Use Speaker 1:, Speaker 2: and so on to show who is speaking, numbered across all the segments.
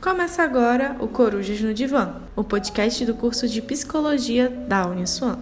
Speaker 1: Começa agora o Corujas no Divã, o podcast do curso de Psicologia da Uniswan.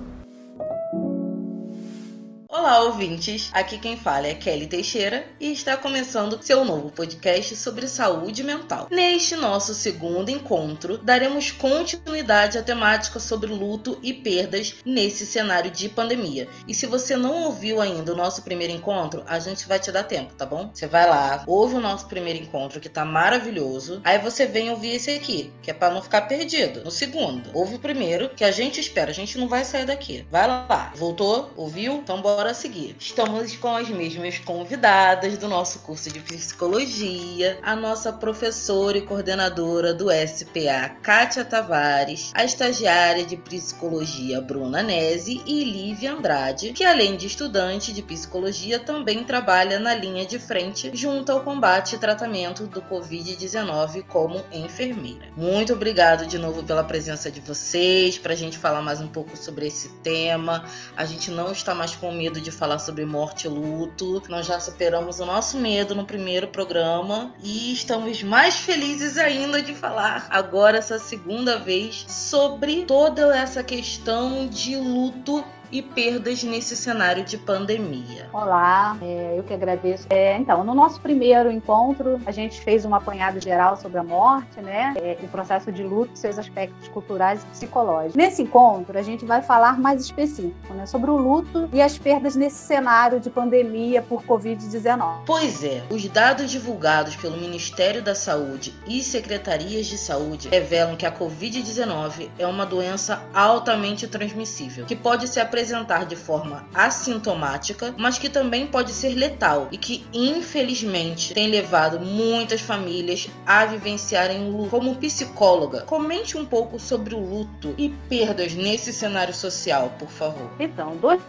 Speaker 2: Olá, ouvintes! Aqui quem fala é Kelly Teixeira e está começando seu novo podcast sobre saúde mental. Neste nosso segundo encontro, daremos continuidade à temática sobre luto e perdas nesse cenário de pandemia. E se você não ouviu ainda o nosso primeiro encontro, a gente vai te dar tempo, tá bom? Você vai lá, ouve o nosso primeiro encontro que tá maravilhoso, aí você vem ouvir esse aqui, que é para não ficar perdido. No segundo, ouve o primeiro, que a gente espera, a gente não vai sair daqui. Vai lá, voltou? Ouviu? Então bora a Estamos com as mesmas convidadas do nosso curso de psicologia, a nossa professora e coordenadora do SPA, Kátia Tavares, a estagiária de psicologia, Bruna Nese e Lívia Andrade, que além de estudante de psicologia, também trabalha na linha de frente junto ao combate e tratamento do Covid-19 como enfermeira. Muito obrigado de novo pela presença de vocês, para a gente falar mais um pouco sobre esse tema. A gente não está mais com medo de falar sobre morte e luto. Nós já superamos o nosso medo no primeiro programa e estamos mais felizes ainda de falar agora essa segunda vez sobre toda essa questão de luto e perdas nesse cenário de pandemia.
Speaker 3: Olá, é, eu que agradeço. É, então, no nosso primeiro encontro, a gente fez um apanhado geral sobre a morte, né? É, o processo de luto, seus aspectos culturais e psicológicos. Nesse encontro, a gente vai falar mais específico, né? Sobre o luto e as perdas nesse cenário de pandemia por Covid-19.
Speaker 2: Pois é, os dados divulgados pelo Ministério da Saúde e secretarias de saúde revelam que a Covid-19 é uma doença altamente transmissível, que pode se apresentar apresentar de forma assintomática, mas que também pode ser letal e que, infelizmente, tem levado muitas famílias a vivenciarem o luto. Como psicóloga, comente um pouco sobre o luto e perdas nesse cenário social, por favor.
Speaker 3: Então, dois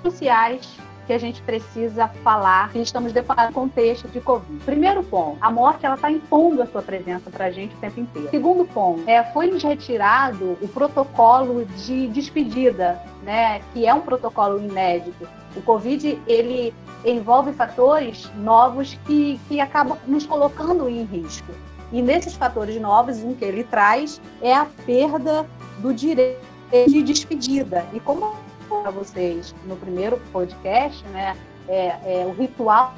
Speaker 3: cruciais que a gente precisa falar se estamos deparando com o contexto de Covid. Primeiro ponto, a morte ela está impondo a sua presença para a gente o tempo inteiro. Segundo ponto, é, foi nos retirado o protocolo de despedida, né, que é um protocolo inédito. O Covid ele envolve fatores novos que, que acabam nos colocando em risco. E nesses fatores novos, um que ele traz é a perda do direito de despedida. E como para vocês no primeiro podcast, né, é, é, o ritual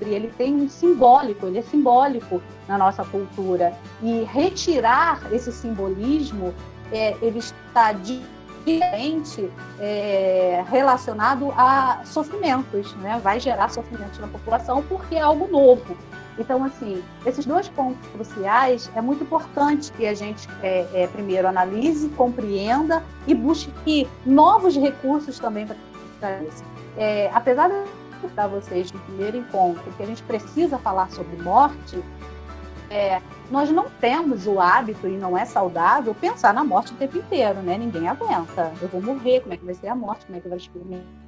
Speaker 3: ele tem um simbólico, ele é simbólico na nossa cultura. E retirar esse simbolismo, é, ele está diretamente é, relacionado a sofrimentos, né? vai gerar sofrimentos na população porque é algo novo. Então, assim, esses dois pontos cruciais é muito importante que a gente, é, é, primeiro, analise, compreenda e busque novos recursos também para isso. É, apesar de para vocês no primeiro encontro que a gente precisa falar sobre morte, é, nós não temos o hábito, e não é saudável, pensar na morte o tempo inteiro, né? Ninguém aguenta. Eu vou morrer, como é que vai ser a morte, como é que vai experimentar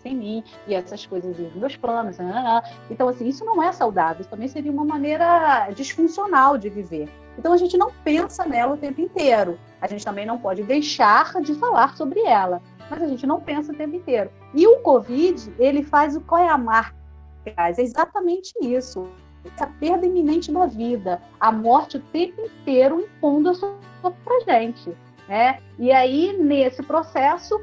Speaker 3: sem mim, e essas coisas e meus planos. Né, né. Então, assim, isso não é saudável, isso também seria uma maneira disfuncional de viver. Então, a gente não pensa nela o tempo inteiro. A gente também não pode deixar de falar sobre ela, mas a gente não pensa o tempo inteiro. E o Covid, ele faz o qual é a marca? É exatamente isso. Essa perda iminente da vida, a morte o tempo inteiro impondo a sua pra gente. Né? E aí, nesse processo,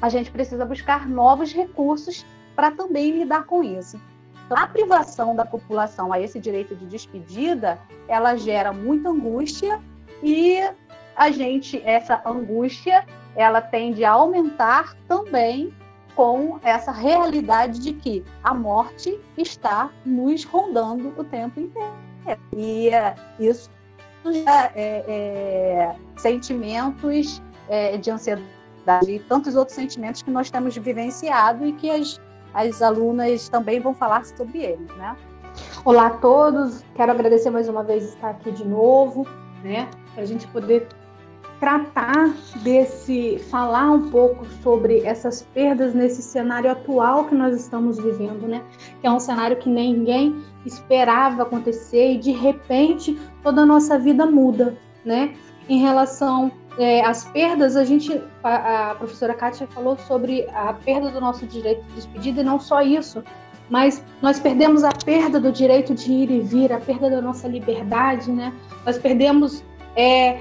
Speaker 3: a gente precisa buscar novos recursos para também lidar com isso. Então, a privação da população a esse direito de despedida, ela gera muita angústia e a gente, essa angústia, ela tende a aumentar também com essa realidade de que a morte está nos rondando o tempo inteiro. E é, isso já é, é sentimentos é, de ansiedade e tantos outros sentimentos que nós temos vivenciado e que as, as alunas também vão falar sobre eles, né?
Speaker 4: Olá a todos, quero agradecer mais uma vez estar aqui de novo, né? Para a gente poder tratar desse, falar um pouco sobre essas perdas nesse cenário atual que nós estamos vivendo, né? Que é um cenário que ninguém esperava acontecer e de repente toda a nossa vida muda, né? Em relação é, as perdas, a gente, a, a, professora Kátia falou sobre a perda do nosso direito de despedida, e não só isso, mas nós perdemos a perda do direito de ir e vir, a perda da nossa liberdade, né? Nós perdemos, é,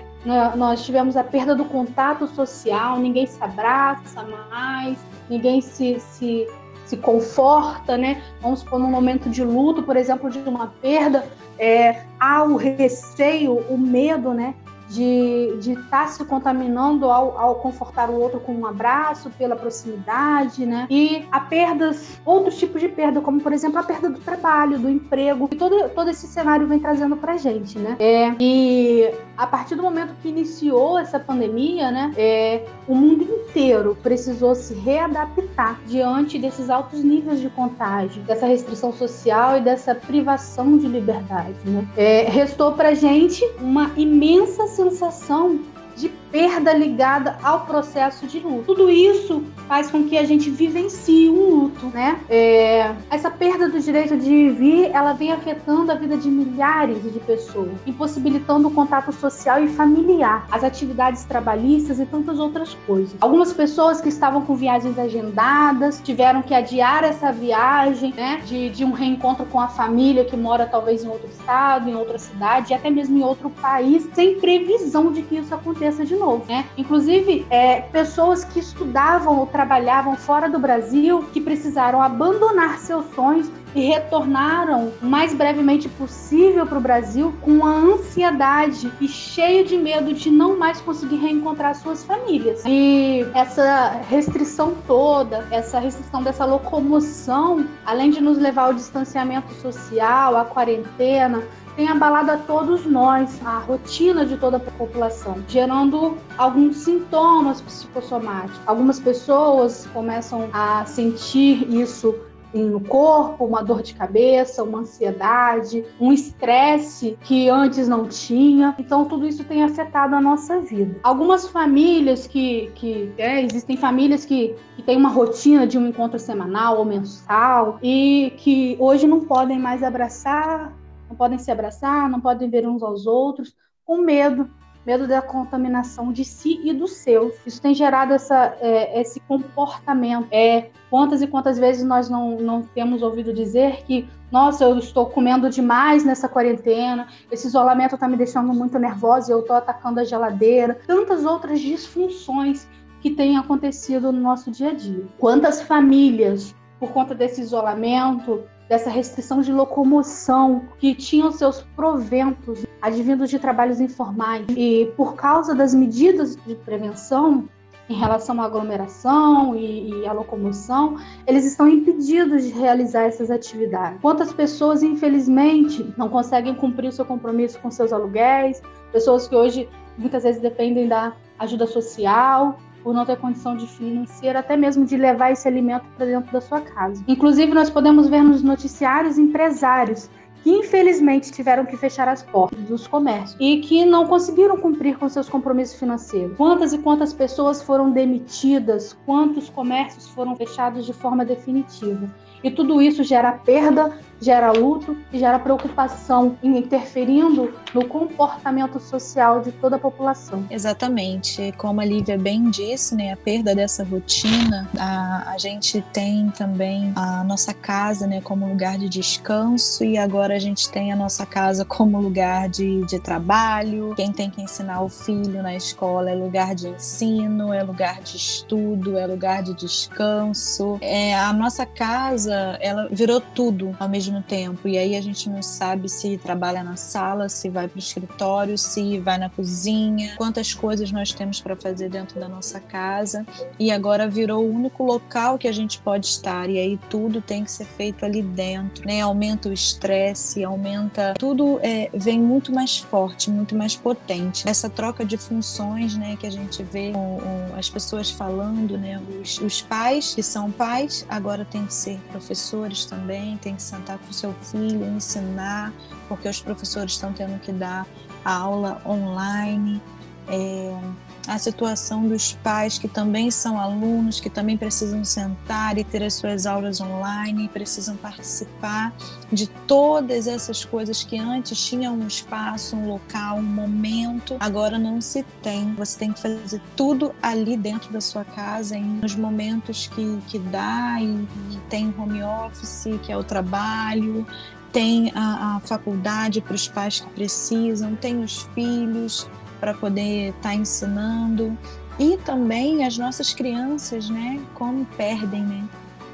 Speaker 4: nós tivemos a perda do contato social, ninguém se abraça mais, ninguém se, se, se conforta, né? Vamos supor, num momento de luto, por exemplo, de uma perda, é, há o receio, o medo, né? De estar tá se contaminando ao, ao, confortar o outro com um abraço, pela proximidade, né? E a perdas, outros tipos de perda, como por exemplo a perda do trabalho, do emprego, e todo, todo esse cenário vem trazendo pra gente, né? É, e a partir do momento que iniciou essa pandemia, né, é, o mundo inteiro precisou se readaptar diante desses altos níveis de contágio, dessa restrição social e dessa privação de liberdade. Né? É, restou para gente uma imensa sensação de perda ligada ao processo de luto. Tudo isso faz com que a gente vivencie um luto, né? É, essa perda do direito de vir, ela vem afetando a vida de milhares de pessoas, impossibilitando o contato social e familiar, as atividades trabalhistas e tantas outras coisas. Algumas pessoas que estavam com viagens agendadas tiveram que adiar essa viagem, né? De, de um reencontro com a família que mora talvez em outro estado, em outra cidade, e até mesmo em outro país, sem previsão de que isso aconteça de novo, né? Inclusive, é, pessoas que estudavam ou trabalhavam fora do Brasil que precisaram abandonar seus sonhos e retornaram o mais brevemente possível para o Brasil com a ansiedade e cheio de medo de não mais conseguir reencontrar suas famílias. E essa restrição toda, essa restrição dessa locomoção, além de nos levar ao distanciamento social, à quarentena, tem abalado a todos nós, a rotina de toda a população, gerando alguns sintomas psicossomáticos. Algumas pessoas começam a sentir isso no corpo, uma dor de cabeça, uma ansiedade, um estresse que antes não tinha. Então, tudo isso tem afetado a nossa vida. Algumas famílias que. que é, existem famílias que, que têm uma rotina de um encontro semanal ou mensal e que hoje não podem mais abraçar não podem se abraçar, não podem ver uns aos outros, com medo, medo da contaminação de si e dos seus. Isso tem gerado essa, é, esse comportamento. É, quantas e quantas vezes nós não, não temos ouvido dizer que, nossa, eu estou comendo demais nessa quarentena, esse isolamento está me deixando muito nervosa e eu estou atacando a geladeira. Tantas outras disfunções que têm acontecido no nosso dia a dia. Quantas famílias, por conta desse isolamento, dessa restrição de locomoção, que tinham seus proventos advindos de trabalhos informais. E por causa das medidas de prevenção em relação à aglomeração e, e à locomoção, eles estão impedidos de realizar essas atividades. Quantas pessoas, infelizmente, não conseguem cumprir seu compromisso com seus aluguéis, pessoas que hoje muitas vezes dependem da ajuda social, por não ter condição de financeira, até mesmo de levar esse alimento para dentro da sua casa. Inclusive, nós podemos ver nos noticiários empresários que infelizmente tiveram que fechar as portas dos comércios e que não conseguiram cumprir com seus compromissos financeiros. Quantas e quantas pessoas foram demitidas, quantos comércios foram fechados de forma definitiva. E tudo isso gera perda, gera luto e gera preocupação, interferindo no comportamento social de toda a população.
Speaker 5: Exatamente. Como a Lívia bem disse, né, a perda dessa rotina, a, a gente tem também a nossa casa né, como lugar de descanso e agora a gente tem a nossa casa como lugar de, de trabalho. Quem tem que ensinar o filho na escola é lugar de ensino, é lugar de estudo, é lugar de descanso. É, a nossa casa, ela virou tudo ao mesmo tempo. E aí a gente não sabe se trabalha na sala, se vai para o escritório, se vai na cozinha, quantas coisas nós temos para fazer dentro da nossa casa. E agora virou o único local que a gente pode estar. E aí tudo tem que ser feito ali dentro, né? Aumenta o estresse, aumenta. Tudo é, vem muito mais forte, muito mais potente. Essa troca de funções, né, que a gente vê com as pessoas falando, né? Os, os pais que são pais agora tem que ser professores também, tem que sentar com o seu filho, ensinar, porque os professores estão tendo que dar a aula online. É, a situação dos pais que também são alunos, que também precisam sentar e ter as suas aulas online, precisam participar de todas essas coisas que antes tinham um espaço, um local, um momento, agora não se tem. Você tem que fazer tudo ali dentro da sua casa, nos momentos que, que dá, e, e tem home office, que é o trabalho, tem a, a faculdade para os pais que precisam, tem os filhos para poder estar tá ensinando e também as nossas crianças, né, como perdem, né?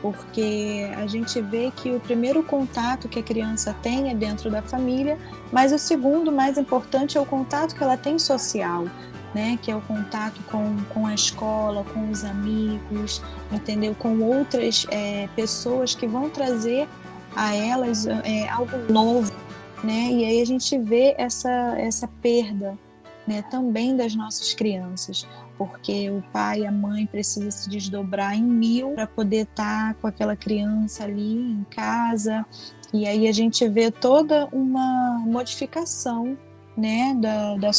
Speaker 5: Porque a gente vê que o primeiro contato que a criança tem é dentro da família, mas o segundo, mais importante, é o contato que ela tem social, né? Que é o contato com, com a escola, com os amigos, entendeu? Com outras é, pessoas que vão trazer a elas é, algo novo, né? E aí a gente vê essa, essa perda, né? Também das nossas crianças, porque o pai e a mãe precisam se desdobrar em mil para poder estar tá com aquela criança ali em casa. E aí a gente vê toda uma modificação, né? Da, da,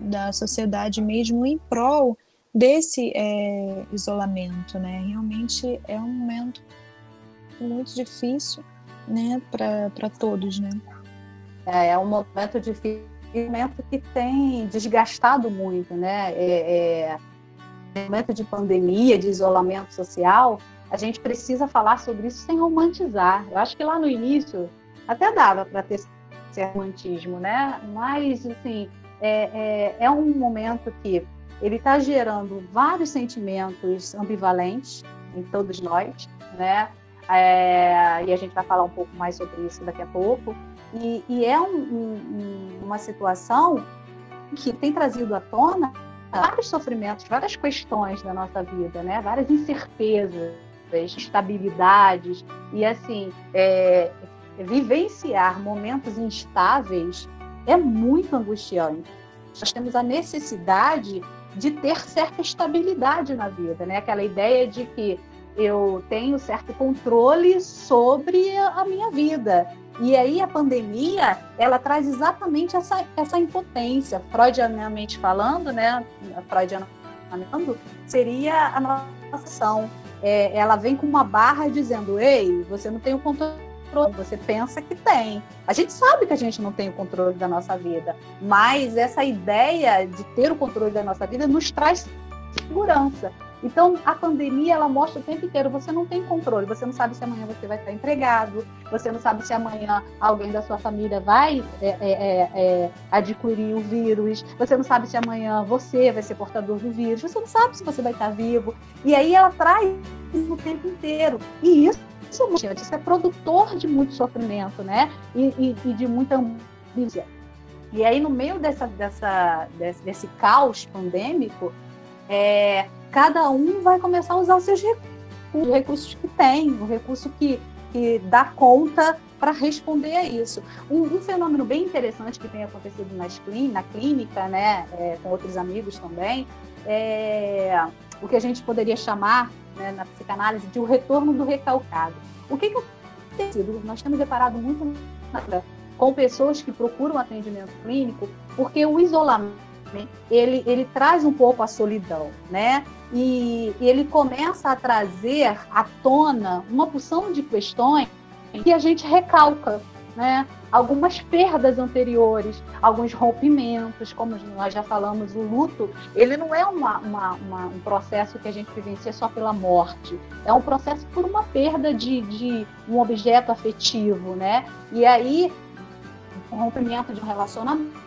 Speaker 5: da sociedade mesmo em prol desse é, isolamento, né? Realmente é um momento muito difícil né, para todos, né?
Speaker 3: É, é um momento difícil, momento que tem desgastado muito, né? É, é, momento de pandemia, de isolamento social, a gente precisa falar sobre isso sem romantizar. Eu acho que lá no início até dava para ter esse romantismo, né? Mas, assim, é, é, é um momento que ele está gerando vários sentimentos ambivalentes em todos nós, né? É, e a gente vai falar um pouco mais sobre isso daqui a pouco. E, e é um, um, uma situação que tem trazido à tona vários sofrimentos, várias questões da nossa vida, né? várias incertezas, instabilidades. E, assim, é, vivenciar momentos instáveis é muito angustiante. Nós temos a necessidade de ter certa estabilidade na vida, né? Aquela ideia de que eu tenho certo controle sobre a minha vida. E aí a pandemia, ela traz exatamente essa, essa impotência, freudianamente falando, né, freudianamente falando, seria a nossa ação. É, ela vem com uma barra dizendo, ei, você não tem o controle, você pensa que tem. A gente sabe que a gente não tem o controle da nossa vida, mas essa ideia de ter o controle da nossa vida nos traz segurança. Então, a pandemia, ela mostra o tempo inteiro, você não tem controle, você não sabe se amanhã você vai estar empregado, você não sabe se amanhã alguém da sua família vai é, é, é, é, adquirir o vírus, você não sabe se amanhã você vai ser portador do vírus, você não sabe se você vai estar vivo. E aí ela traz o tempo inteiro. E isso, isso é produtor de muito sofrimento, né? E, e, e de muita angústia. E aí, no meio dessa, dessa, desse, desse caos pandêmico, é, cada um vai começar a usar os seus recursos, os recursos que tem, o recurso que, que dá conta para responder a isso. Um, um, fenômeno bem interessante que tem acontecido nas na clínica, né, é, com outros amigos também, é o que a gente poderia chamar né, na psicanálise de o retorno do recalcado. O que, que tem sido? Nós temos deparado muito com pessoas que procuram atendimento clínico porque o isolamento ele, ele traz um pouco a solidão, né? E, e ele começa a trazer à tona uma porção de questões que a gente recalca, né? Algumas perdas anteriores, alguns rompimentos, como nós já falamos, o luto, ele não é uma, uma, uma, um processo que a gente vivencia só pela morte, é um processo por uma perda de, de um objeto afetivo, né? E aí, o rompimento de um relacionamento,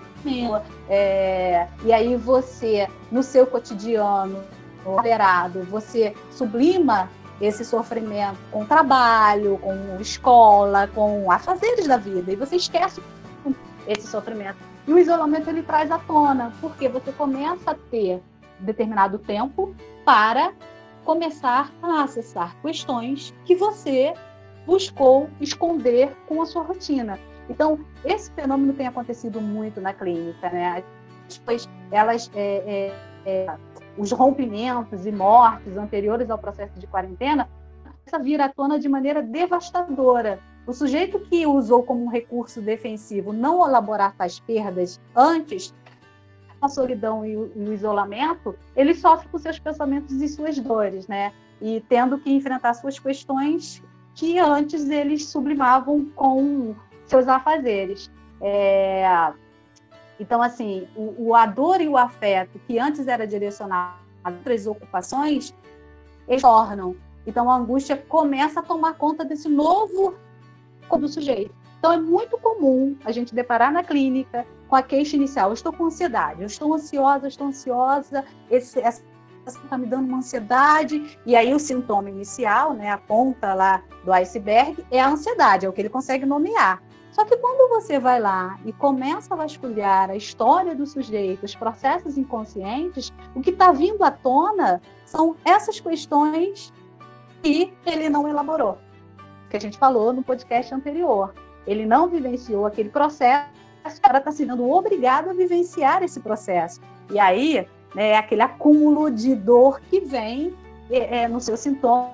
Speaker 3: é, e aí você, no seu cotidiano, moderado, você sublima esse sofrimento com trabalho, com escola, com afazeres da vida, e você esquece esse sofrimento. E o isolamento ele traz à tona, porque você começa a ter determinado tempo para começar a acessar questões que você buscou esconder com a sua rotina. Então, esse fenômeno tem acontecido muito na clínica, né? Pessoas, elas, é, é, é, os rompimentos e mortes anteriores ao processo de quarentena, essa vira à tona de maneira devastadora. O sujeito que usou como um recurso defensivo não elaborar tais perdas antes a solidão e o, e o, isolamento, ele sofre com seus pensamentos e suas dores, né? E tendo que enfrentar suas questões que antes eles sublimavam com seus afazeres. É... Então, assim, o, o, a dor e o afeto, que antes era direcionado a outras ocupações, eles tornam. Então, a angústia começa a tomar conta desse novo do sujeito. Então, é muito comum a gente deparar na clínica com a queixa inicial: eu estou com ansiedade, eu estou ansiosa, eu estou ansiosa, esse, essa está me dando uma ansiedade, e aí o sintoma inicial, né, a ponta lá do iceberg, é a ansiedade, é o que ele consegue nomear. Só que quando você vai lá e começa a vasculhar a história do sujeito, os processos inconscientes, o que está vindo à tona são essas questões que ele não elaborou, que a gente falou no podcast anterior ele não vivenciou aquele processo, cara está sendo obrigado a vivenciar esse processo. E aí, né, é aquele acúmulo de dor que vem é, é, no seu sintoma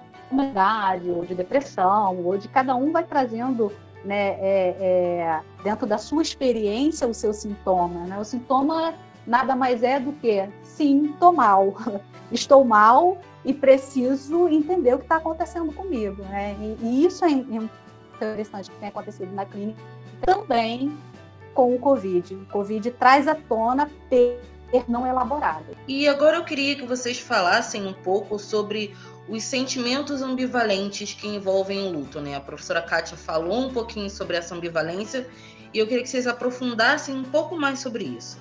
Speaker 3: de ou de depressão, ou de cada um vai trazendo né, é, é, dentro da sua experiência o seu sintoma. Né? O sintoma nada mais é do que sintomal. Estou mal e preciso entender o que está acontecendo comigo. Né? E, e isso é, interessante que tem acontecido na clínica também com o Covid. O Covid traz à tona ter não elaborado.
Speaker 2: E agora eu queria que vocês falassem um pouco sobre os sentimentos ambivalentes que envolvem o luto, né? A professora Kátia falou um pouquinho sobre essa ambivalência e eu queria que vocês aprofundassem um pouco mais sobre isso.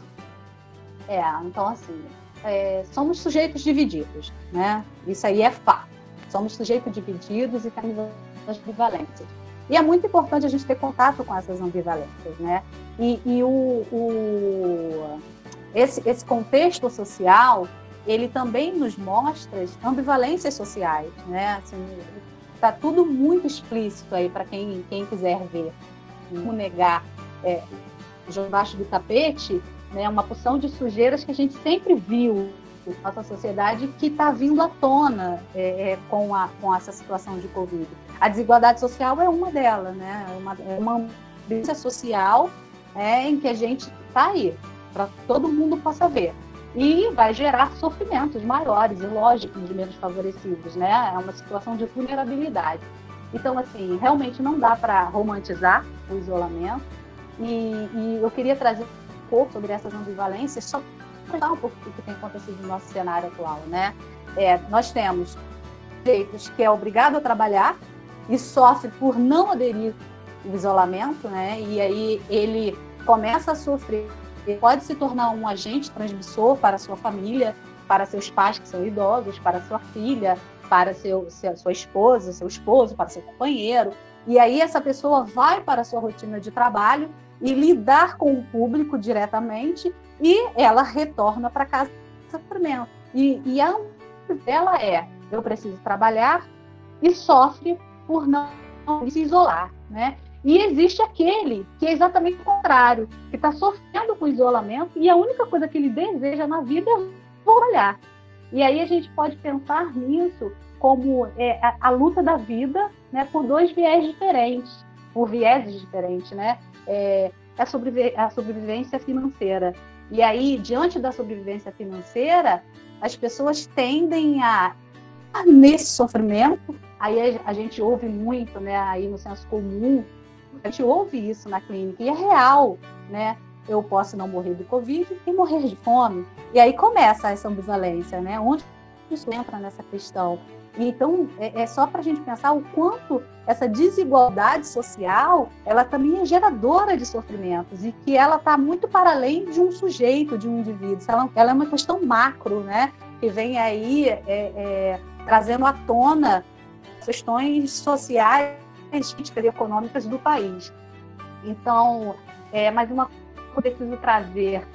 Speaker 3: É, então assim, é, somos sujeitos divididos, né? Isso aí é fato. Somos sujeitos divididos e temos as ambivalências. E é muito importante a gente ter contato com essas ambivalências, né? E, e o, o, esse, esse contexto social, ele também nos mostra ambivalências sociais, né? Assim, tá tudo muito explícito aí para quem, quem quiser ver. Não negar é, debaixo do tapete, né? Uma porção de sujeiras que a gente sempre viu nossa sociedade que está vindo à tona é, é, com, a, com essa situação de Covid. A desigualdade social é uma delas, né? É uma, é uma ambiência social é, em que a gente está aí, para todo mundo possa ver. E vai gerar sofrimentos maiores e lógicos de menos favorecidos, né? É uma situação de vulnerabilidade. Então, assim, realmente não dá para romantizar o isolamento. E, e, eu queria trazer um pouco sobre essas ambivalências, só para falar um pouco do que tem acontecido no nosso cenário atual, né? É, nós temos sujeitos que é obrigado a trabalhar e sofre por não aderir ao isolamento, né? E aí ele começa a sofrer, pode se tornar um agente transmissor para sua família, para seus pais que são idosos, para sua filha, para seu, sua esposa, seu esposo, para seu companheiro. E aí essa pessoa vai para a sua rotina de trabalho e lidar com o público diretamente e ela retorna para casa sofrimento. E, e a dela é: eu preciso trabalhar e sofre por não se isolar, né? E existe aquele que é exatamente o contrário, que está sofrendo com isolamento e a única coisa que ele deseja na vida é trabalhar. E aí a gente pode pensar nisso como é, a, a, luta da vida, né, por dois viés diferentes, por vieses diferentes, né? É, a, sobrevi a sobrevivência financeira. E aí, diante da sobrevivência financeira, as pessoas tendem a, a nesse sofrimento, Aí a, gente ouve muito, né, aí no senso comum, a gente ouve isso na clínica e é real, né? Eu posso não morrer do Covid e morrer de fome. E aí começa essa ambivalência, né? Onde isso entra nessa questão? Então, é, é só para a gente pensar o quanto essa desigualdade social, ela também é geradora de sofrimentos e que ela está muito para além de um sujeito, de um indivíduo. Ela, ela é uma questão macro, né? Que vem aí é, é, trazendo à tona questões sociais e econômicas do país. Então, é, mais uma coisa que eu preciso trazer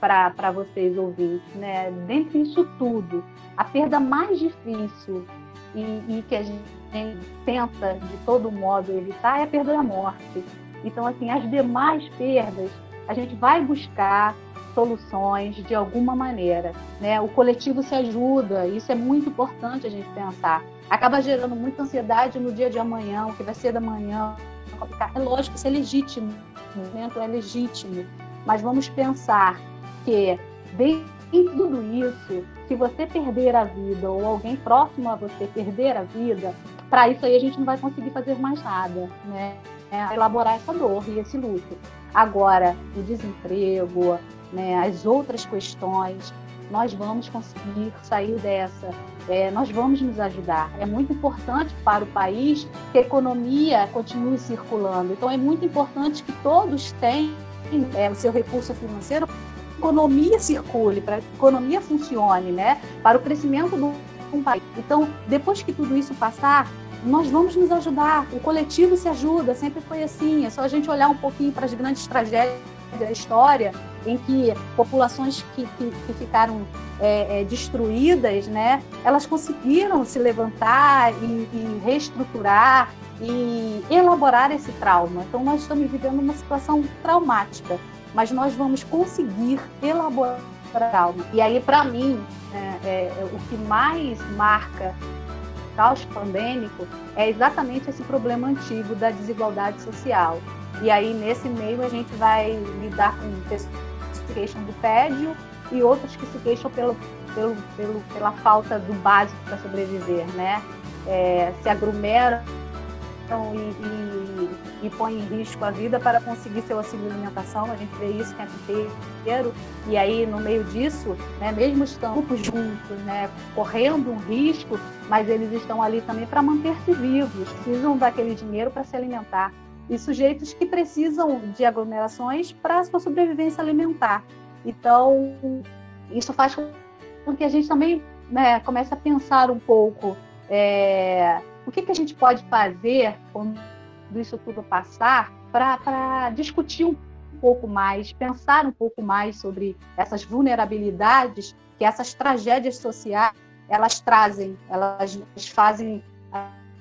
Speaker 3: para vocês ouvintes, né? Dentre isso tudo, a perda mais difícil e, e, que a gente tenta de todo modo evitar é a perda da morte. Então, assim, as demais perdas, a gente vai buscar soluções de alguma maneira, né? O coletivo se ajuda, isso é muito importante a gente pensar acaba gerando muita ansiedade no dia de amanhã, o que vai ser da manhã. É lógico, isso é legítimo, o movimento é legítimo, mas vamos pensar que Bem, em tudo isso, se você perder a vida ou alguém próximo a você perder a vida, para isso aí a gente não vai conseguir fazer mais nada, né? É elaborar essa dor e esse luto. Agora, o desemprego, né, as outras questões, nós vamos conseguir sair dessa, é, nós vamos nos ajudar. É muito importante para o país que a economia continue circulando. Então, é muito importante que todos tenham é, o seu recurso financeiro, a economia circule, para a economia funcione, né? para o crescimento do país. Então, depois que tudo isso passar, nós vamos nos ajudar, o coletivo se ajuda, sempre foi assim. É só a gente olhar um pouquinho para as grandes tragédias da história, em que populações que, que, que ficaram é, é, destruídas, né, elas conseguiram se levantar e, e, reestruturar e elaborar esse trauma. Então, nós estamos vivendo uma situação traumática, mas nós vamos conseguir elaborar o trauma. E aí, para mim, é, é, o que mais marca caos pandêmico é exatamente esse problema antigo da desigualdade social. E aí, nesse meio, a gente vai lidar com pessoas que se queixam do tédio e outros que se queixam pelo, pelo, pelo pela falta do básico para sobreviver, né? É, se aglomeram e, e, e põe em risco a vida para conseguir seu auxílio alimentação. A gente vê isso o tempo inteiro. E aí, no meio disso, né, mesmo estando juntos, né, correndo um risco, mas eles estão ali também para manter-se vivos, precisam daquele dinheiro para se alimentar. E sujeitos que precisam de aglomerações para sua sobrevivência alimentar. Então, isso faz com que a gente também né, comece a pensar um pouco é, o que, que a gente pode fazer quando isso tudo passar para discutir um pouco mais, pensar um pouco mais sobre essas vulnerabilidades que essas tragédias sociais elas trazem, elas fazem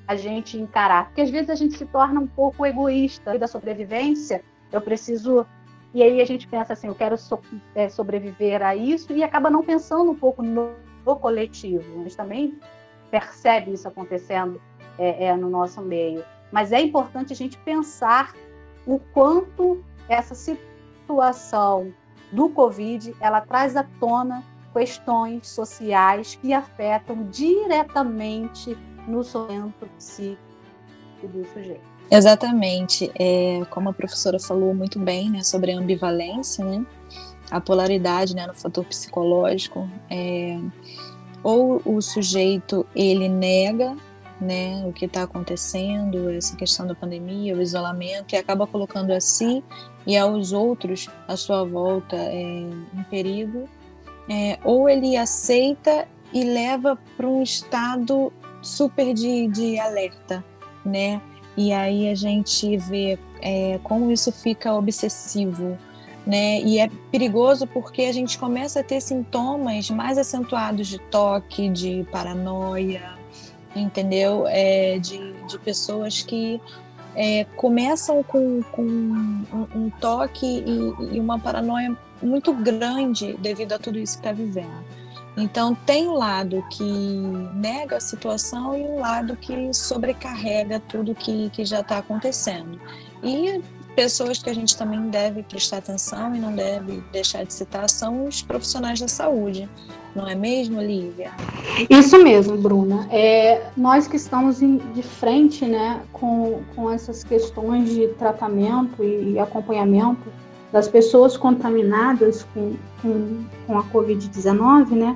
Speaker 3: a gente encarar. Porque às vezes a gente se torna um pouco egoísta da sobrevivência. Eu preciso. E aí a gente pensa assim, eu quero so, é, sobreviver a isso e acaba não pensando um pouco no, no coletivo. A gente também percebe isso acontecendo é, é, no nosso meio. Mas é importante a gente pensar o quanto essa situação do Covid ela traz à tona questões sociais que afetam diretamente no sofrimento psíquico do sujeito.
Speaker 5: Exatamente. É, como a professora falou muito bem né, sobre a ambivalência, né, a polaridade né, no fator psicológico, é, ou o sujeito ele nega né, o que está acontecendo, essa questão da pandemia, o isolamento, e acaba colocando a si e aos outros à sua volta é, em perigo, é, ou ele aceita e leva para um estado super de, de alerta, né? E aí a gente vê é, como isso fica obsessivo, né? E é perigoso porque a gente começa a ter sintomas mais acentuados de toque, de paranoia, entendeu? É, de, de pessoas que é, começam com, com um, um toque e, e, uma paranoia muito grande devido a tudo isso que está vivendo. Então, tem um lado que nega a situação e um lado que sobrecarrega tudo que, que já está acontecendo. E pessoas que a gente também deve prestar atenção e não deve deixar de citar são os profissionais da saúde, não é mesmo, Lívia?
Speaker 4: Isso mesmo, Bruna. É, nós que estamos em, de frente né, com, com essas questões de tratamento e, e acompanhamento das pessoas contaminadas com, com, com a Covid-19, né,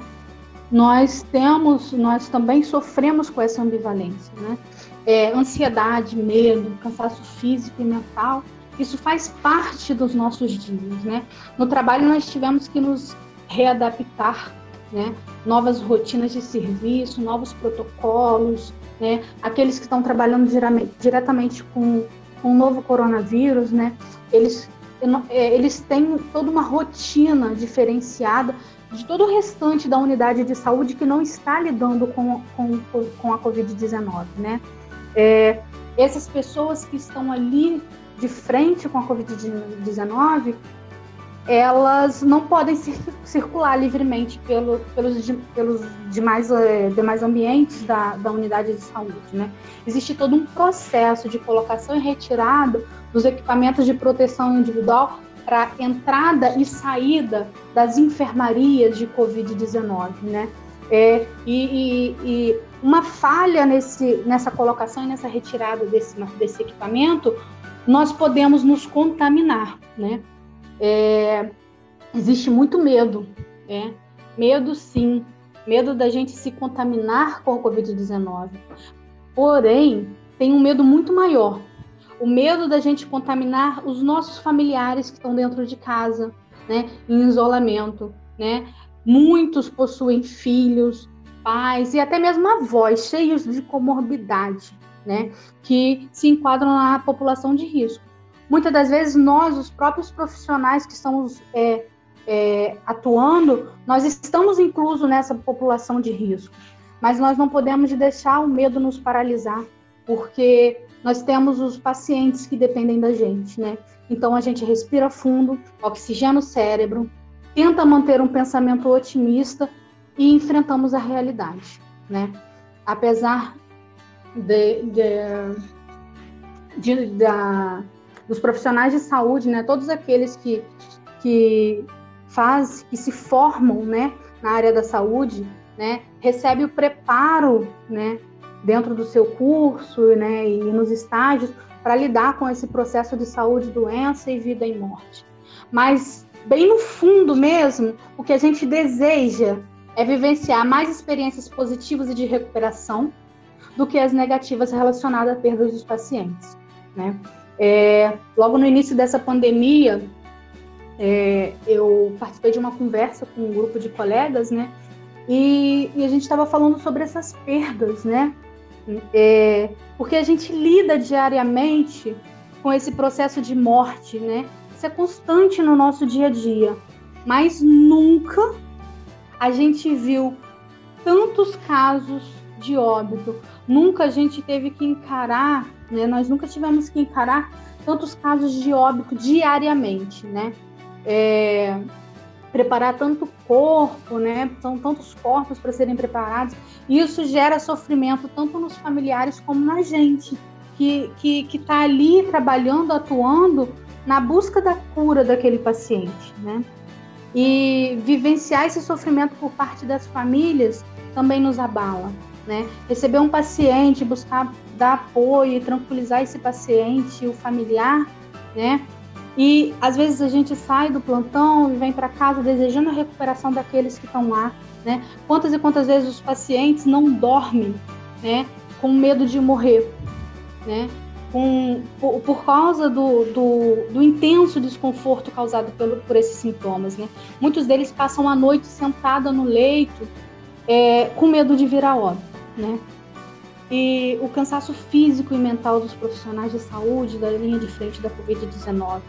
Speaker 4: nós temos, nós também sofremos com essa ambivalência, né? É, ansiedade, medo, cansaço físico e mental, isso faz parte dos nossos dias, né? No trabalho nós tivemos que nos readaptar né? novas rotinas de serviço, novos protocolos, né? aqueles que estão trabalhando diretamente com, com o novo coronavírus, né? eles, eles têm toda uma rotina diferenciada de todo o restante da unidade de saúde que não está lidando com, com, com a Covid-19. Né? É, essas pessoas que estão ali de frente com a Covid-19, elas não podem circular livremente pelo, pelos, pelos demais, eh, demais ambientes da, da unidade de saúde. Né? Existe todo um processo de colocação e retirada dos equipamentos de proteção individual para entrada e saída das enfermarias de Covid-19, né? É, e, e, e, uma falha nesse, nessa colocação e nessa retirada desse, desse equipamento, nós podemos nos contaminar, né? É, existe muito medo, né? Medo, sim, medo da gente se contaminar com o Covid-19. Porém, tem um medo muito maior, o medo da gente contaminar os nossos familiares que estão dentro de casa, né, em isolamento, né? Muitos possuem filhos, pais e até mesmo avós cheios de comorbidade, né, que se enquadram na população de risco. Muitas das vezes nós, os próprios profissionais que estamos é, é, atuando, nós estamos inclusos nessa população de risco, mas nós não podemos deixar o medo nos paralisar, porque nós temos os pacientes que dependem da gente, né? Então a gente respira fundo, oxigena o cérebro, tenta manter um pensamento otimista e enfrentamos a realidade, né? Apesar de, de, de da, dos profissionais de saúde, né? Todos aqueles que que faz, que se formam, né? Na área da saúde, né? Recebe o preparo, né? Dentro do seu curso né, e nos estágios para lidar com esse processo de saúde, doença e vida e morte. Mas, bem no fundo mesmo, o que a gente deseja é vivenciar mais experiências positivas e de recuperação do que as negativas relacionadas à perda dos pacientes. Né? É, logo no início dessa pandemia, é, eu participei de uma conversa com um grupo de colegas, né? E, e a gente estava falando sobre essas perdas, né? É, porque a gente lida diariamente com esse processo de morte, né? Isso é constante no nosso dia a dia. Mas nunca a gente viu tantos casos de óbito. Nunca a gente teve que encarar, né? Nós nunca tivemos que encarar tantos casos de óbito diariamente, né? É, preparar tanto corpo, né? São tantos corpos para serem preparados. Isso gera sofrimento tanto nos familiares como na gente, que que está ali trabalhando, atuando na busca da cura daquele paciente, né? E vivenciar esse sofrimento por parte das famílias também nos abala, né? Receber um paciente, buscar dar apoio e tranquilizar esse paciente, o familiar, né? E às vezes a gente sai do plantão e vem para casa desejando a recuperação daqueles que estão lá, né? Quantas e quantas vezes os pacientes não dormem, né? Com medo de morrer, né? Com, por, por causa do, do, do, intenso desconforto causado pelo, por esses sintomas, né? Muitos deles passam a noite sentada no leito é, com medo de virar óbito, né? E o cansaço físico e mental dos profissionais de saúde da linha de frente da Covid-19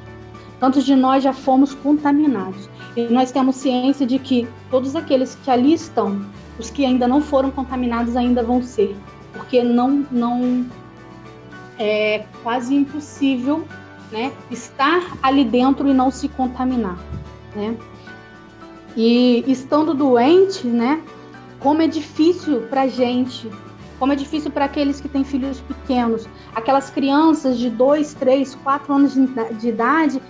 Speaker 4: Tantos de nós já fomos contaminados. E nós temos ciência de que todos aqueles que ali estão, os que ainda não foram contaminados ainda vão ser, porque não não é quase impossível, né, estar ali dentro e não se contaminar, né? E estando doente, né, como é difícil para gente, como é difícil para aqueles que têm filhos pequenos, aquelas crianças de 2, 3, 4 anos de idade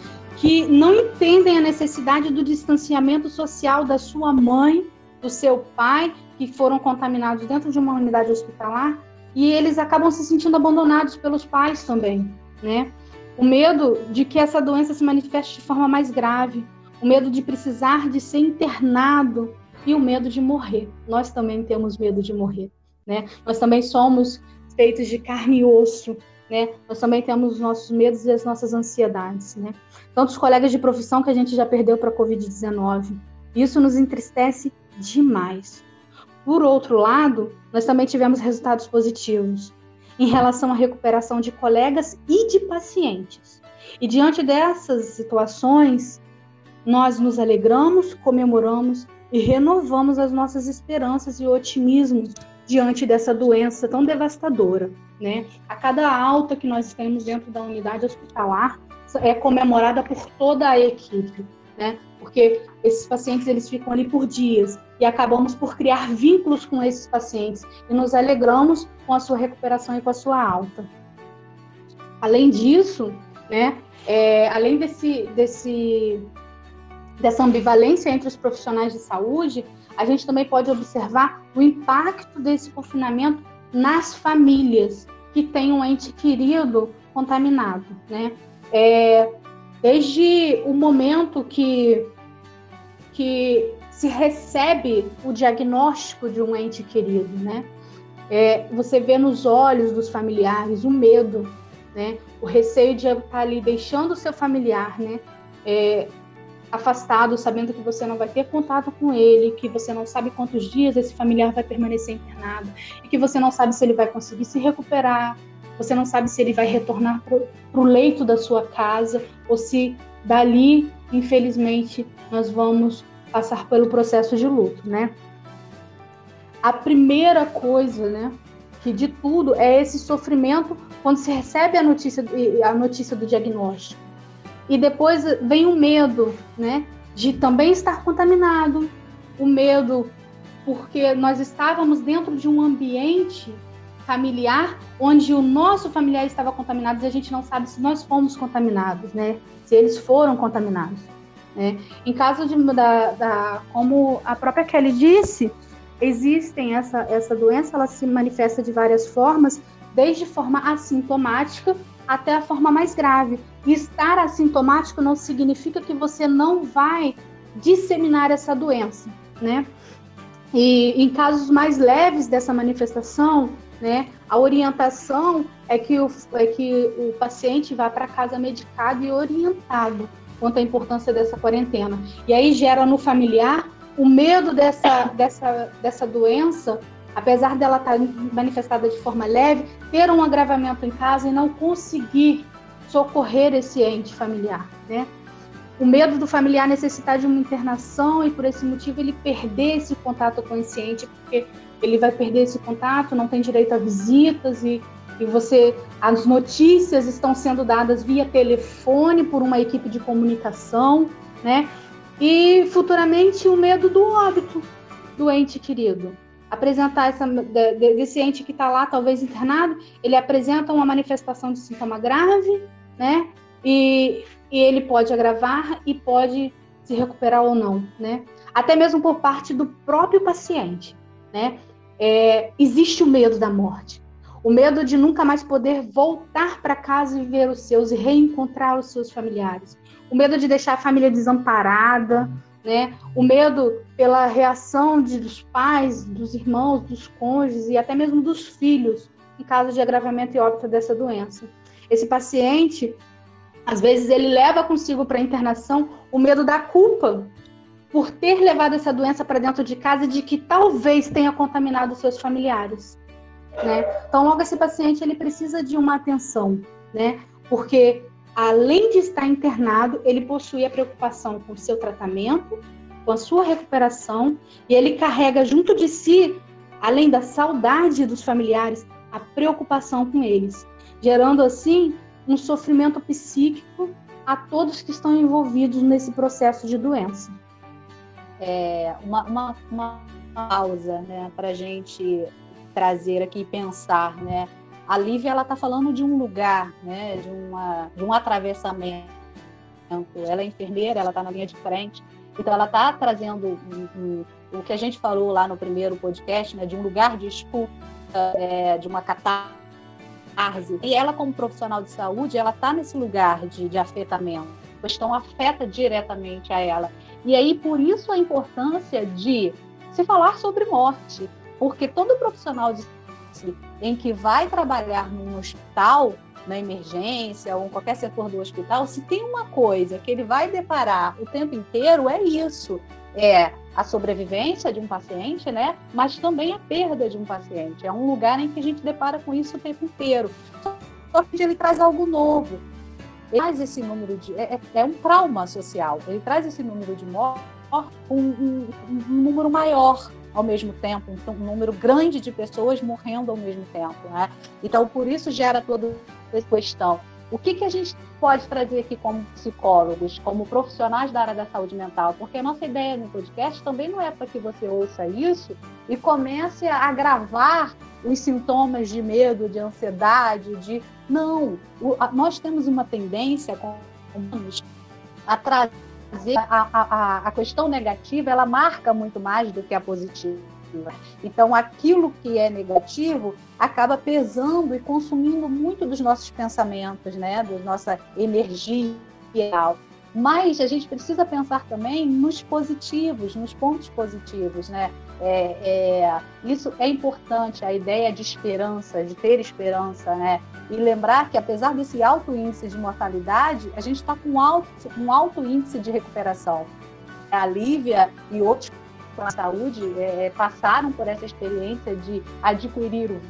Speaker 4: que não entendem a necessidade do distanciamento social da sua mãe, do seu pai, que foram contaminados dentro de uma unidade hospitalar, e eles acabam se sentindo abandonados pelos pais também, né? O medo de que essa doença se manifeste de forma mais grave, o medo de precisar de ser internado e o medo de morrer. Nós também temos medo de morrer, né? Nós também somos feitos de carne e osso, né? Nós também temos os nossos medos e as nossas ansiedades, né? Tantos colegas de profissão que a gente já perdeu para a Covid-19. Isso nos entristece demais. Por outro lado, nós também tivemos resultados positivos em relação à recuperação de colegas e de pacientes. E diante dessas situações, nós nos alegramos, comemoramos e renovamos as nossas esperanças e otimismo diante dessa doença tão devastadora né? A cada alta que nós temos dentro da unidade hospitalar é comemorada por toda a equipe, né? Porque esses pacientes eles ficam ali por dias e acabamos por criar vínculos com esses pacientes e nos alegramos com a sua recuperação e com a sua alta. Além disso, né? É, além desse, desse, dessa ambivalência entre os profissionais de saúde, a gente também pode observar o impacto desse confinamento nas famílias que têm um ente querido contaminado, né? É, desde o momento que, que se recebe o diagnóstico de um ente querido, né? É, você vê nos olhos dos familiares o medo, né? O receio de estar ali deixando o seu familiar, né? É, afastado, sabendo que você não vai ter contato com ele, que você não sabe quantos dias esse familiar vai permanecer internado, e que você não sabe se ele vai conseguir se recuperar, você não sabe se ele vai retornar para o leito da sua casa, ou se dali, infelizmente, nós vamos passar pelo processo de luto, né? A primeira coisa, né, que de tudo é esse sofrimento quando se recebe a notícia, a notícia do diagnóstico. E depois vem o medo, né, de também estar contaminado, o medo porque nós estávamos dentro de um ambiente familiar onde o nosso familiar estava contaminado e a gente não sabe se nós fomos contaminados, né? Se eles foram contaminados. Né? Em caso de da, da, como a própria Kelly disse, existem essa essa doença, ela se manifesta de várias formas, desde forma assintomática até a forma mais grave. E estar assintomático não significa que você não vai disseminar essa doença, né? E em casos mais leves dessa manifestação, né, a orientação é que o, é que o paciente vá para casa medicado e orientado quanto à importância dessa quarentena. E aí gera no familiar o medo dessa, dessa, dessa doença apesar dela estar tá manifestada de forma leve, ter um agravamento em casa e não conseguir socorrer esse ente familiar, né? O medo do familiar necessitar de uma internação e por esse motivo ele perder esse contato com esse ente, porque ele vai perder esse contato, não tem direito a visitas e, e você as notícias estão sendo dadas via telefone por uma equipe de comunicação, né? E futuramente o medo do óbito do ente querido apresentar essa desse ente que está lá, talvez internado, ele apresenta uma manifestação de sintoma grave, né? E, e ele pode agravar e pode se recuperar ou não, né? Até mesmo por parte do próprio paciente, né? É, existe o medo da morte, o medo de nunca mais poder voltar para casa e ver os seus e reencontrar os seus familiares, o medo de deixar a família desamparada, né? O medo pela reação de, dos pais, dos irmãos, dos cônjuges e até mesmo dos filhos em caso de agravamento e óbito dessa doença. Esse paciente, às vezes, ele leva consigo para a internação o medo da culpa por ter levado essa doença para dentro de casa de que talvez tenha contaminado seus familiares. Né? Então, logo esse paciente ele precisa de uma atenção, né? Porque além de estar internado, ele possui a preocupação com o seu tratamento, com a sua recuperação, e ele carrega junto de si, além da saudade dos familiares, a preocupação com eles, gerando assim um sofrimento psíquico a todos que estão envolvidos nesse processo de doença.
Speaker 3: É uma, uma, uma pausa né, para a gente trazer aqui e pensar, né? A Lívia ela está falando de um lugar, né, de, uma, de um atravessamento. Ela é enfermeira, ela está na linha de frente, então ela está trazendo um, um, o que a gente falou lá no primeiro podcast, né, de um lugar de escuta, é, de uma catarse. E ela, como profissional de saúde, ela está nesse lugar de, de afetamento. A questão afeta diretamente a ela. E aí, por isso, a importância de se falar sobre morte, porque todo profissional de em que vai trabalhar num hospital, na emergência ou em qualquer setor do hospital, se tem uma coisa que ele vai deparar o tempo inteiro, é isso. É a sobrevivência de um paciente, né? Mas também a perda de um paciente. É um lugar em que a gente depara com isso o tempo inteiro. Só que ele traz algo novo. Ele traz esse número de. É, é, é um trauma social. Ele traz esse número de mortes, um, um, um número maior ao mesmo tempo, então, um número grande de pessoas morrendo ao mesmo tempo. Né? Então, por isso gera toda essa questão. O que, que a gente pode trazer aqui como psicólogos, como profissionais da área da saúde mental? Porque a nossa ideia no podcast também não é para que você ouça isso e comece a agravar os sintomas de medo, de ansiedade, de Não, o, a, nós temos uma tendência como humanos a trazer a, a, a questão negativa, ela marca muito mais do que a positiva. Então, aquilo que é negativo acaba pesando e consumindo muito dos nossos pensamentos, né? Da nossa energia. Mas a gente precisa pensar também nos positivos, nos pontos positivos, né? É, é, isso é importante, a ideia de esperança, de ter esperança, né? E lembrar que apesar desse alto índice de mortalidade, a gente está com alto, um alto índice de recuperação. A Lívia e outros com a saúde é, passaram por essa experiência de adquirir o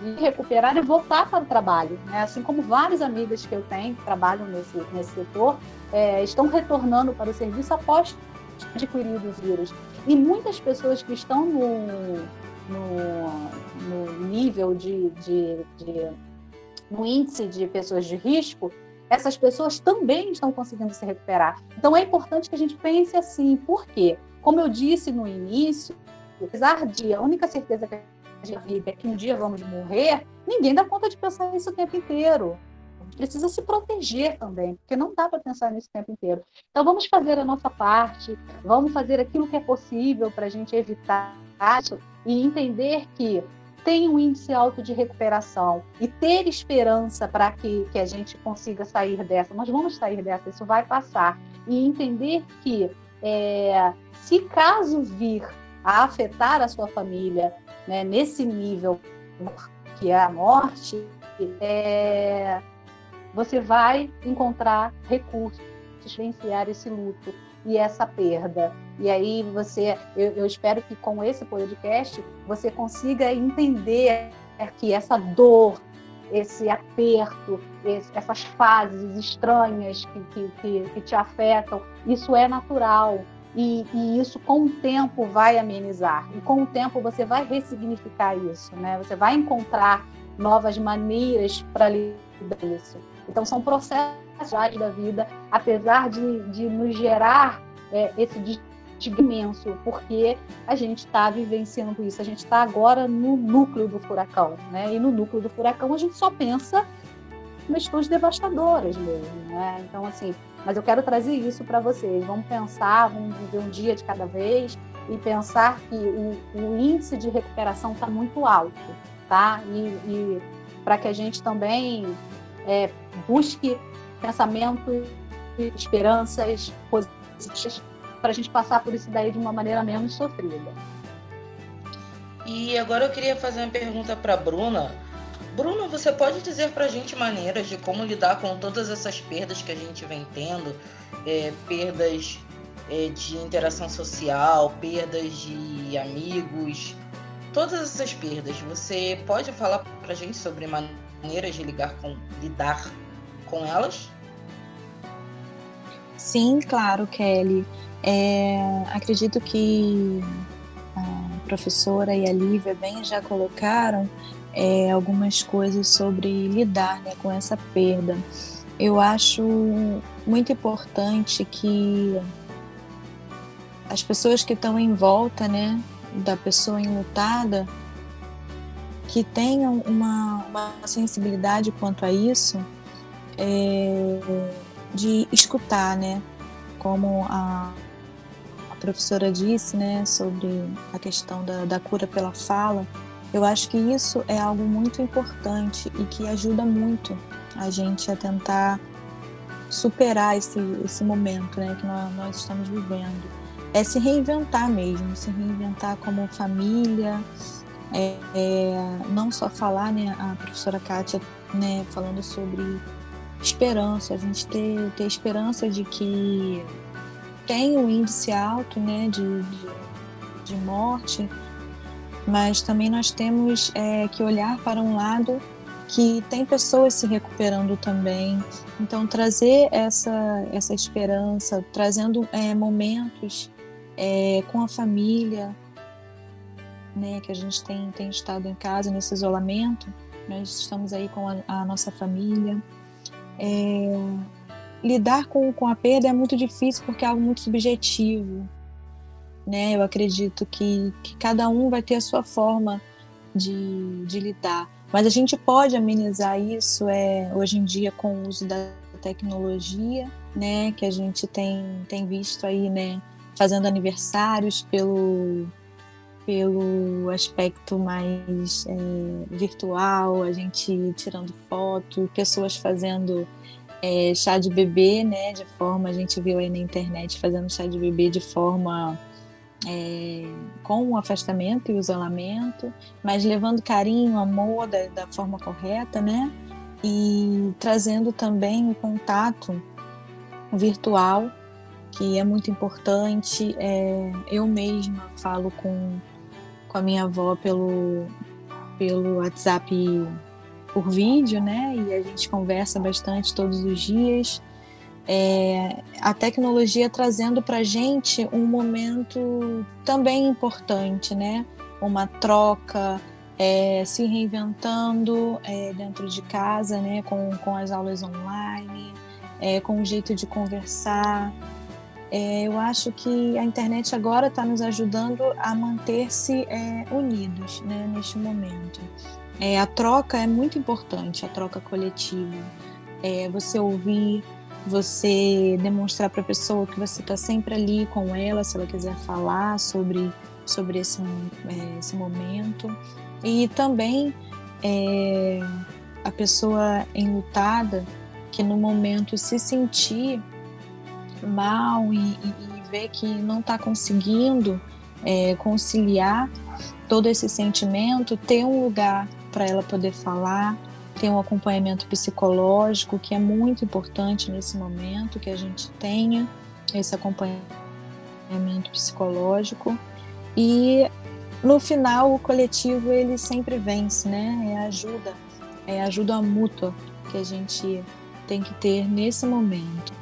Speaker 3: de recuperar e voltar para o trabalho. Né? Assim como várias amigas que eu tenho que trabalham nesse, nesse setor é, estão retornando para o serviço após adquirir o vírus. E muitas pessoas que estão no, no, no nível de, de, de, no índice de pessoas de risco, essas pessoas também estão conseguindo se recuperar. Então é importante que a gente pense assim, por quê? Como eu disse no início, apesar de a única certeza que de vida é que um dia vamos morrer, ninguém dá conta de pensar nisso o tempo inteiro. Precisa se proteger também, porque não dá para pensar nisso o tempo inteiro. Então vamos fazer a nossa parte, vamos fazer aquilo que é possível para a gente evitar isso e entender que tem um índice alto de recuperação e ter esperança para que, que a gente consiga sair dessa. Nós vamos sair dessa, isso vai passar. E entender que é, se caso vir a afetar a sua família né, nesse nível que é a morte, é, você vai encontrar recursos para venciar esse luto e essa perda. E aí você, eu, eu, espero que com esse podcast você consiga entender que essa dor, esse aperto, esse, essas fases estranhas que, que, que, que te afetam, isso é natural. E, e, isso com o tempo vai amenizar e com o tempo você vai ressignificar isso, né? Você vai encontrar novas maneiras para lidar com isso. Então são processos da vida, apesar de, de nos gerar é, esse desgaste imenso, porque a gente está vivenciando isso. A gente está agora no núcleo do furacão, né? E no núcleo do furacão a gente só pensa em questões devastadoras mesmo, né? Então assim mas eu quero trazer isso para vocês. Vamos pensar, vamos viver um dia de cada vez e pensar que o, o índice de recuperação está muito alto, tá? E, e para que a gente também é, busque pensamentos, esperanças positivas para a gente passar por isso daí de uma maneira menos sofrida.
Speaker 2: E agora eu queria fazer uma pergunta para Bruna Bruno, você pode dizer para a gente maneiras de como lidar com todas essas perdas que a gente vem tendo? É, perdas é, de interação social, perdas de amigos, todas essas perdas. Você pode falar para a gente sobre maneiras de ligar com, lidar com elas?
Speaker 5: Sim, claro, Kelly. É, acredito que a professora e a Lívia bem já colocaram é, algumas coisas sobre lidar né, com essa perda. Eu acho muito importante que as pessoas que estão em volta né, da pessoa enlutada que tenham uma, uma sensibilidade quanto a isso, é, de escutar, né? Como a, a professora disse, né, sobre a questão da, da cura pela fala, eu acho que isso é algo muito importante e que ajuda muito a gente a tentar superar esse, esse momento né, que nós, nós estamos vivendo. É se reinventar mesmo, se reinventar como família, é, é, não só falar, né, a professora Kátia né, falando sobre esperança, a gente ter, ter esperança de que tem um índice alto né, de, de, de morte, mas também nós temos é, que olhar para um lado que tem pessoas se recuperando também. Então, trazer essa, essa esperança, trazendo é, momentos é, com a família, né, que a gente tem, tem estado em casa nesse isolamento, nós estamos aí com a, a nossa família. É, lidar com, com a perda é muito difícil porque é algo muito subjetivo né? Eu acredito que, que cada um vai ter a sua forma de, de lidar. Mas a gente pode amenizar isso é, hoje em dia com o uso da tecnologia, né? Que a gente tem, tem visto aí, né? Fazendo aniversários pelo, pelo aspecto mais é, virtual, a gente tirando foto, pessoas fazendo é, chá de bebê, né? De forma, a gente viu aí na internet fazendo chá de bebê de forma é, com o afastamento e o isolamento, mas levando carinho, amor da, da forma correta, né? E trazendo também o contato virtual, que é muito importante. É, eu mesma falo com, com a minha avó pelo, pelo WhatsApp por vídeo, né? E a gente conversa bastante todos os dias é, a tecnologia trazendo para gente um momento também importante, né? Uma troca, é, se reinventando é, dentro de casa, né? Com, com as aulas online, é, com o jeito de conversar. É, eu acho que a internet agora está nos ajudando a manter-se é, unidos, né? Neste momento. a troca é muito importante, a troca coletiva. você ouvir você demonstrar para a pessoa que você está sempre ali com ela, se ela quiser falar sobre, sobre esse, é, esse momento. E também é, a pessoa enlutada que no momento se sentir mal e, e, e ver que não está conseguindo é, conciliar todo esse sentimento, ter um lugar para ela poder falar, tem um acompanhamento psicológico que é muito importante nesse momento que a gente tenha esse acompanhamento psicológico e no final o coletivo ele sempre vence, né? É ajuda, é ajuda mútua que a gente tem que ter nesse momento.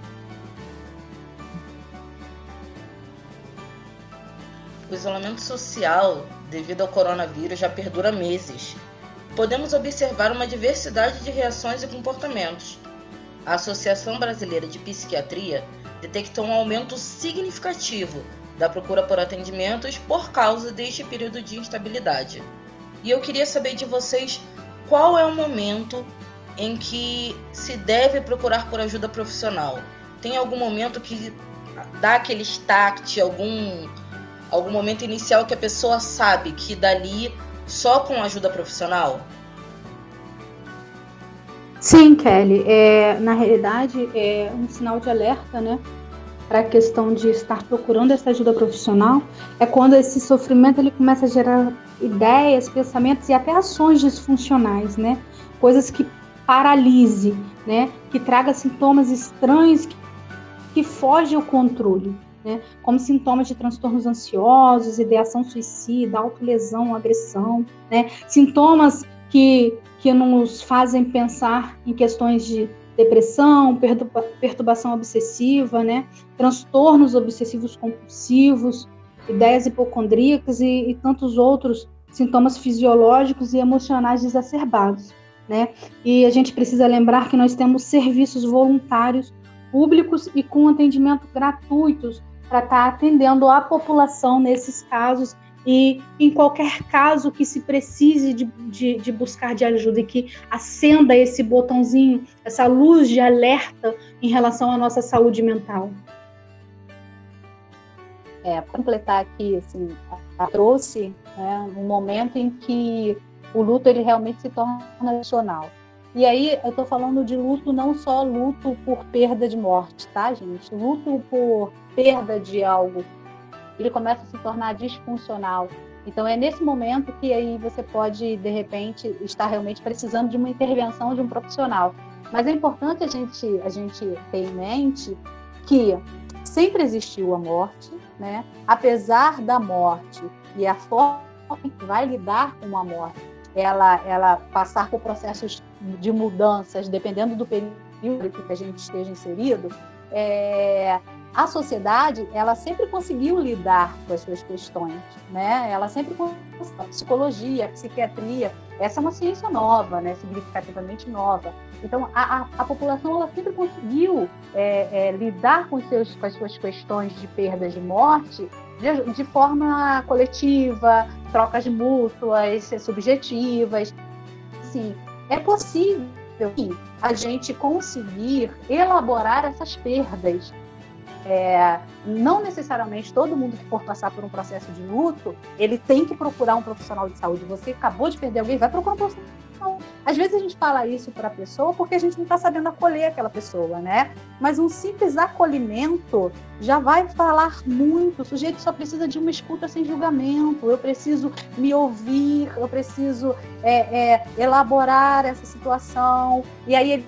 Speaker 2: O isolamento social devido ao coronavírus já perdura meses podemos observar uma diversidade de reações e comportamentos. A Associação Brasileira de Psiquiatria detectou um aumento significativo da procura por atendimentos por causa deste período de instabilidade. E eu queria saber de vocês qual é o momento em que se deve procurar por ajuda profissional. Tem algum momento que dá aquele start, algum algum momento inicial que a pessoa sabe que dali só com ajuda profissional?
Speaker 4: Sim, Kelly. É, na realidade, é um sinal de alerta, né? Para a questão de estar procurando essa ajuda profissional, é quando esse sofrimento ele começa a gerar ideias, pensamentos e até ações disfuncionais, né? Coisas que paralise, né? Que traga sintomas estranhos que, que foge ao controle né, como sintomas de transtornos ansiosos, ideação suicida, autolesão, agressão, né, sintomas que, que nos fazem pensar em questões de depressão, perturba, perturbação obsessiva, né, transtornos obsessivos compulsivos, ideias hipocondríacas e, e tantos outros sintomas fisiológicos e emocionais exacerbados. Né? E a gente precisa lembrar que nós temos serviços voluntários públicos e com atendimento gratuitos para estar tá atendendo a população nesses casos e em qualquer caso que se precise de, de, de, buscar de ajuda e que acenda esse botãozinho, essa luz de alerta em relação à nossa saúde mental.
Speaker 3: É, para completar aqui, assim, trouxe né, um momento em que o luto ele realmente se torna nacional. E aí eu estou falando de luto não só luto por perda de morte, tá, gente? Luto por perda de algo, ele começa a se tornar disfuncional. Então é nesse momento que aí você pode de repente estar realmente precisando de uma intervenção de um profissional. Mas é importante a gente a gente ter em mente que sempre existiu a morte, né? Apesar da morte e a forma que vai lidar com a morte, ela ela passar por processos de mudanças dependendo do período que a gente esteja inserido, é, a sociedade ela sempre conseguiu lidar com as suas questões, né? Ela sempre a psicologia, psiquiatria, essa é uma ciência nova, né? Significativamente nova. Então a, a, a população ela sempre conseguiu é, é, lidar com, seus, com as suas questões de perda de morte de, de forma coletiva, trocas mútuas, subjetivas, assim, é possível a gente conseguir elaborar essas perdas. É, não necessariamente todo mundo que for passar por um processo de luto, ele tem que procurar um profissional de saúde. Você acabou de perder alguém, vai procurar um profissional não. Às vezes a gente fala isso para a pessoa porque a gente não está sabendo acolher aquela pessoa, né? Mas um simples acolhimento já vai falar muito. O sujeito só precisa de uma escuta sem julgamento. Eu preciso me ouvir, eu preciso é, é, elaborar essa situação. E aí ele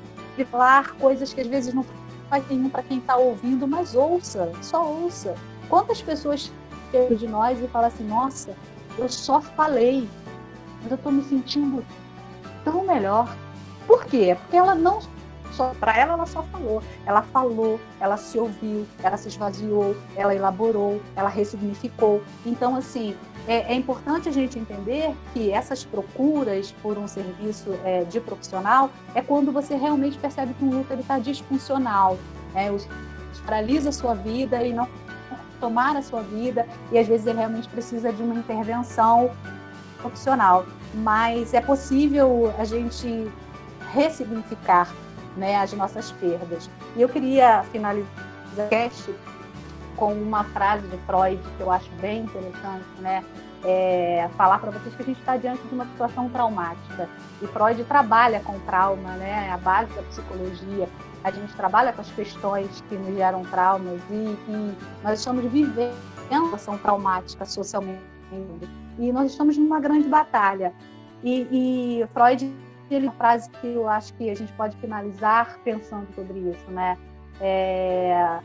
Speaker 3: falar coisas que às vezes não faz nenhum para quem está ouvindo, mas ouça, só ouça. Quantas pessoas chegam de nós e falam assim: nossa, eu só falei, mas eu estou me sentindo tão melhor. Por quê? Porque ela não só para ela ela só falou, ela falou, ela se ouviu, ela se esvaziou, ela elaborou, ela ressignificou. Então assim é, é importante a gente entender que essas procuras por um serviço é, de profissional é quando você realmente percebe que um luto está disfuncional, né? paralisa a sua vida e não tomar a sua vida e às vezes ele realmente precisa de uma intervenção profissional mas é possível a gente ressignificar né, as nossas perdas. E eu queria finalizar o cast com uma frase de Freud que eu acho bem interessante, né? É, falar para vocês que a gente está diante de uma situação traumática. E Freud trabalha com trauma, né? A base da psicologia. A gente trabalha com as questões que nos geram traumas e, e nós estamos vivendo uma situação traumática socialmente e nós estamos numa grande batalha. E, e Freud ele uma frase que eu acho que a gente pode finalizar pensando sobre isso, né? É,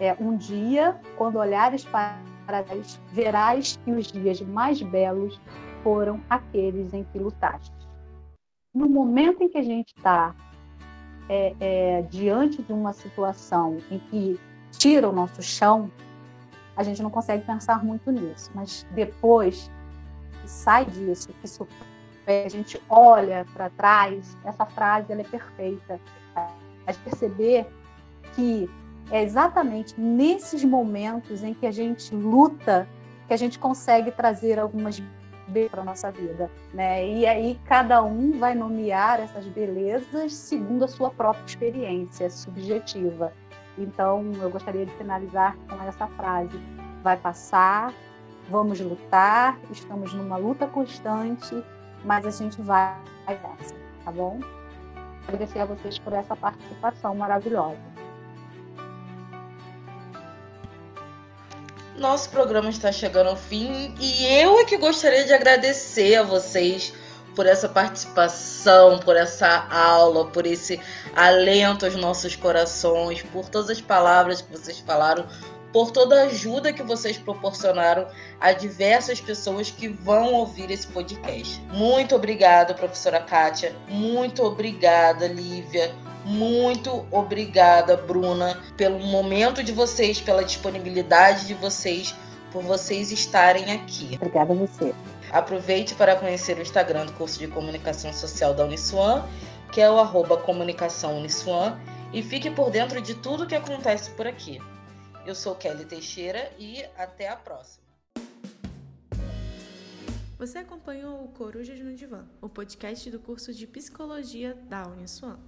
Speaker 3: é um dia, quando olhares para trás, verás que os dias mais belos foram aqueles em que lutaste. No momento em que a gente está é, é, diante de uma situação em que tira o nosso chão, a gente não consegue pensar muito nisso. Mas depois que sai disso, que a gente olha para trás, essa frase ela é perfeita. A perceber que é exatamente nesses momentos em que a gente luta que a gente consegue trazer algumas para nossa vida, né? E aí cada um vai nomear essas belezas segundo a sua própria experiência subjetiva. Então, eu gostaria de finalizar com essa frase: vai passar, vamos lutar, estamos numa luta constante, mas a gente vai nessa, tá bom? Agradecer a vocês por essa participação maravilhosa.
Speaker 2: Nosso programa está chegando ao fim e eu é que gostaria de agradecer a vocês por essa participação, por essa aula, por esse alento aos nossos corações, por todas as palavras que vocês falaram por toda a ajuda que vocês proporcionaram a diversas pessoas que vão ouvir esse podcast. Muito obrigada, professora Kátia. Muito obrigada, Lívia. Muito obrigada, Bruna, pelo momento de vocês, pela disponibilidade de vocês, por vocês estarem aqui.
Speaker 3: Obrigada a você.
Speaker 2: Aproveite para conhecer o Instagram do curso de comunicação social da Uniswan, que é o arroba comunicação Uniswan, e fique por dentro de tudo que acontece por aqui. Eu sou Kelly Teixeira e até a próxima.
Speaker 1: Você acompanhou o Corujas no Divã, o podcast do curso de Psicologia da Uniswan.